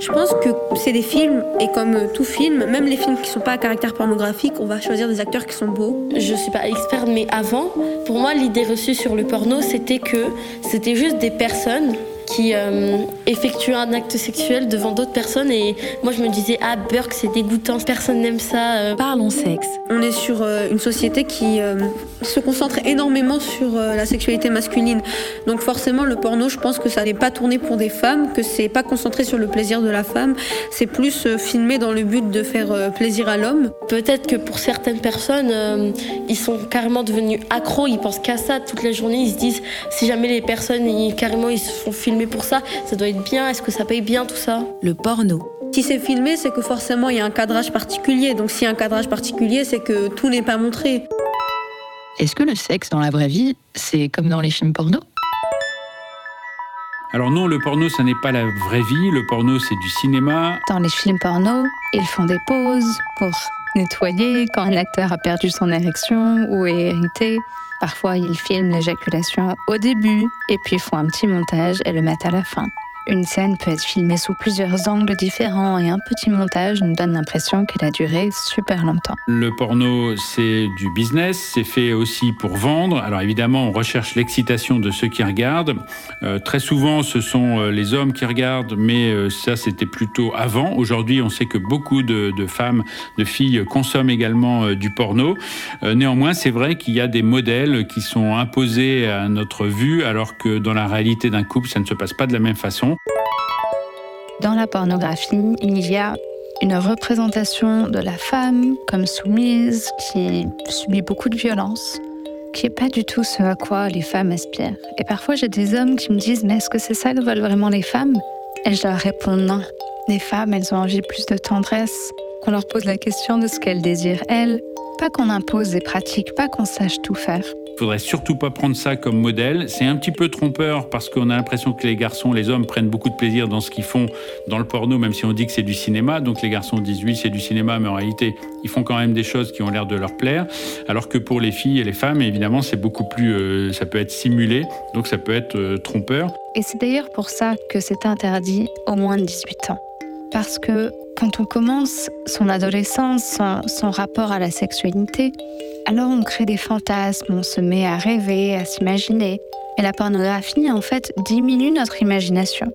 Je pense que c'est des films, et comme tout film, même les films qui sont pas à caractère pornographique, on va choisir des acteurs qui sont beaux. Je suis pas experte, mais avant, pour moi, l'idée reçue sur le porno, c'était que c'était juste des personnes qui euh, effectue un acte sexuel devant d'autres personnes. Et moi, je me disais, ah, Burke, c'est dégoûtant, personne n'aime ça. Euh. Parlons sexe. On est sur euh, une société qui se concentre énormément sur la sexualité masculine. Donc, forcément, le porno, je pense que ça n'est pas tourné pour des femmes, que c'est pas concentré sur le plaisir de la femme. C'est plus filmé dans le but de faire plaisir à l'homme. Peut-être que pour certaines personnes, ils sont carrément devenus accros, ils pensent qu'à ça toute la journée. Ils se disent, si jamais les personnes, ils, carrément, ils se font filmer pour ça, ça doit être bien, est-ce que ça paye bien tout ça Le porno. Si c'est filmé, c'est que forcément il y a un cadrage particulier. Donc s'il y a un cadrage particulier, c'est que tout n'est pas montré. Est-ce que le sexe dans la vraie vie, c'est comme dans les films porno? Alors non, le porno, ça n'est pas la vraie vie. Le porno, c'est du cinéma. Dans les films porno, ils font des pauses pour nettoyer quand un acteur a perdu son érection ou est irrité. Parfois, ils filment l'éjaculation au début et puis font un petit montage et le mettent à la fin. Une scène peut être filmée sous plusieurs angles différents et un petit montage nous donne l'impression qu'elle a duré super longtemps. Le porno, c'est du business, c'est fait aussi pour vendre. Alors évidemment, on recherche l'excitation de ceux qui regardent. Euh, très souvent, ce sont euh, les hommes qui regardent, mais euh, ça, c'était plutôt avant. Aujourd'hui, on sait que beaucoup de, de, femmes, de filles consomment également du porno. néanmoins, c'est vrai qu'il y a des modèles qui sont imposés à notre vue, alors que dans la réalité d'un couple, ça ne se passe pas de la même façon. Dans la pornographie, il y a une représentation de la femme comme soumise qui subit beaucoup de violence, qui n'est pas du tout ce à quoi les femmes aspirent. Et parfois, j'ai des hommes qui me disent Mais est-ce que c'est ça que veulent vraiment les femmes? Et je leur réponds Non. Les femmes, elles ont envie plus de tendresse, qu'on leur pose la question de ce qu'elles désirent, elles, pas qu'on impose des pratiques, pas qu'on sache tout faire faudrait surtout pas prendre ça comme modèle. C'est un petit peu trompeur parce qu'on a l'impression que les garçons, les hommes prennent beaucoup de plaisir dans ce qu'ils font dans le porno, même si on dit que c'est du cinéma. Donc les garçons disent oui, c'est du cinéma, mais en réalité, ils font quand même des choses qui ont l'air de leur plaire. Alors que pour les filles et les femmes, évidemment, c'est beaucoup plus, euh, ça peut être simulé, donc ça peut être euh, trompeur. Et c'est d'ailleurs pour ça que c'est interdit au moins de 18 ans. Parce que quand on commence son adolescence, son, rapport à la sexualité, alors on crée des fantasmes, on se met à rêver, à s'imaginer. Et la pornographie, en fait, diminue notre imagination.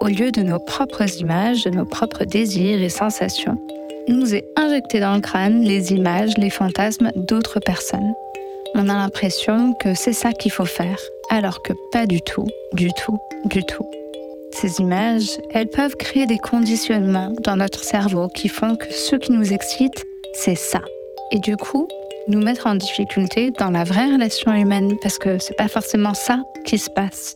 Au lieu de nos propres images, de nos propres désirs et sensations, nous est injecté dans le crâne les images, les fantasmes d'autres personnes. On a l'impression que c'est ça qu'il faut faire, alors que pas du tout, du tout, du tout. Ces images, elles peuvent créer des conditionnements dans notre cerveau qui font que ce qui nous excite, c'est ça. Et du coup, nous mettre en difficulté dans la vraie relation humaine parce que c'est pas forcément ça qui se passe.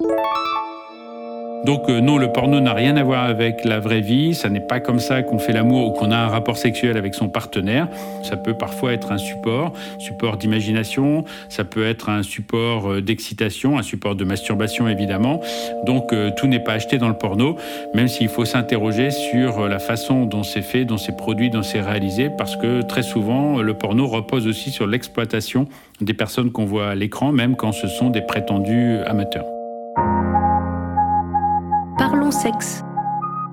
Donc euh, non, le porno n'a rien à voir avec la vraie vie, ça n'est pas comme ça qu'on fait l'amour ou qu'on a un rapport sexuel avec son partenaire. Ça peut parfois être un support, support d'imagination, ça peut être un support euh, d'excitation, un support de masturbation évidemment. Donc euh, tout n'est pas acheté dans le porno, même s'il faut s'interroger sur la façon dont c'est fait, dont c'est produit, dont c'est réalisé, parce que très souvent le porno repose aussi sur l'exploitation des personnes qu'on voit à l'écran, même quand ce sont des prétendus amateurs.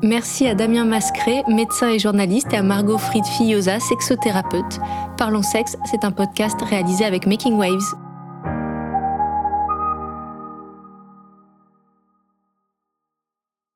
Merci à Damien Mascret, médecin et journaliste, et à Margot Fried-Fillosa, sexothérapeute. Parlons sexe, c'est un podcast réalisé avec Making Waves.